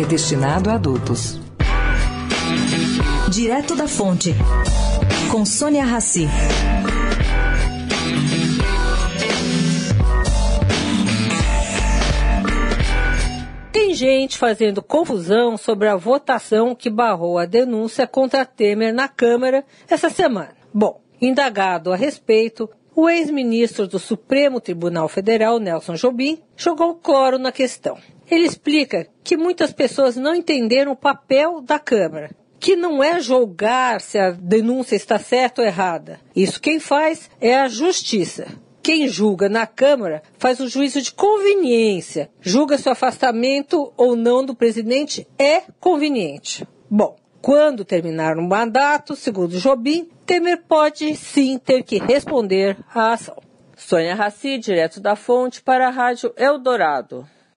é destinado a adultos. Direto da Fonte, com Sônia Rassi. Tem gente fazendo confusão sobre a votação que barrou a denúncia contra Temer na Câmara essa semana. Bom, indagado a respeito, o ex-ministro do Supremo Tribunal Federal, Nelson Jobim, jogou cloro na questão. Ele explica que muitas pessoas não entenderam o papel da Câmara, que não é julgar se a denúncia está certa ou errada. Isso quem faz é a Justiça. Quem julga na Câmara faz o juízo de conveniência, julga se o afastamento ou não do presidente é conveniente. Bom, quando terminar o mandato, segundo Jobim, Temer pode sim ter que responder à ação. Sônia Raci, direto da fonte, para a Rádio Eldorado.